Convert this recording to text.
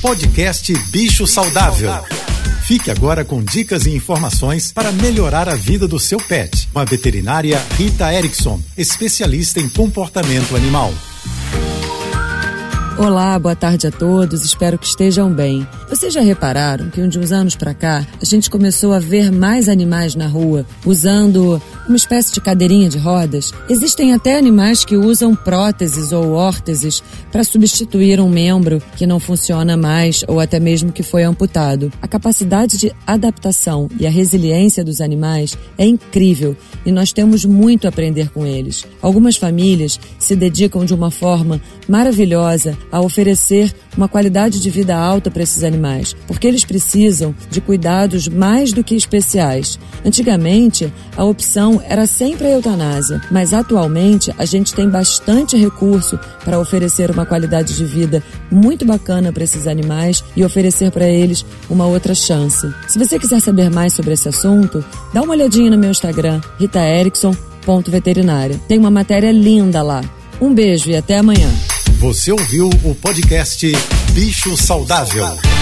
Podcast Bicho Saudável. Fique agora com dicas e informações para melhorar a vida do seu pet. Com a veterinária Rita Erickson, especialista em comportamento animal. Olá, boa tarde a todos, espero que estejam bem. Vocês já repararam que de uns anos para cá a gente começou a ver mais animais na rua usando uma espécie de cadeirinha de rodas? Existem até animais que usam próteses ou órteses para substituir um membro que não funciona mais ou até mesmo que foi amputado. A capacidade de adaptação e a resiliência dos animais é incrível e nós temos muito a aprender com eles. Algumas famílias se dedicam de uma forma maravilhosa a oferecer uma qualidade de vida alta para esses animais, porque eles precisam de cuidados mais do que especiais. Antigamente, a opção era sempre a eutanásia, mas atualmente a gente tem bastante recurso para oferecer uma qualidade de vida muito bacana para esses animais e oferecer para eles uma outra chance. Se você quiser saber mais sobre esse assunto, dá uma olhadinha no meu Instagram, ritaerickson.veterinária. Tem uma matéria linda lá. Um beijo e até amanhã. Você ouviu o podcast Bicho Saudável.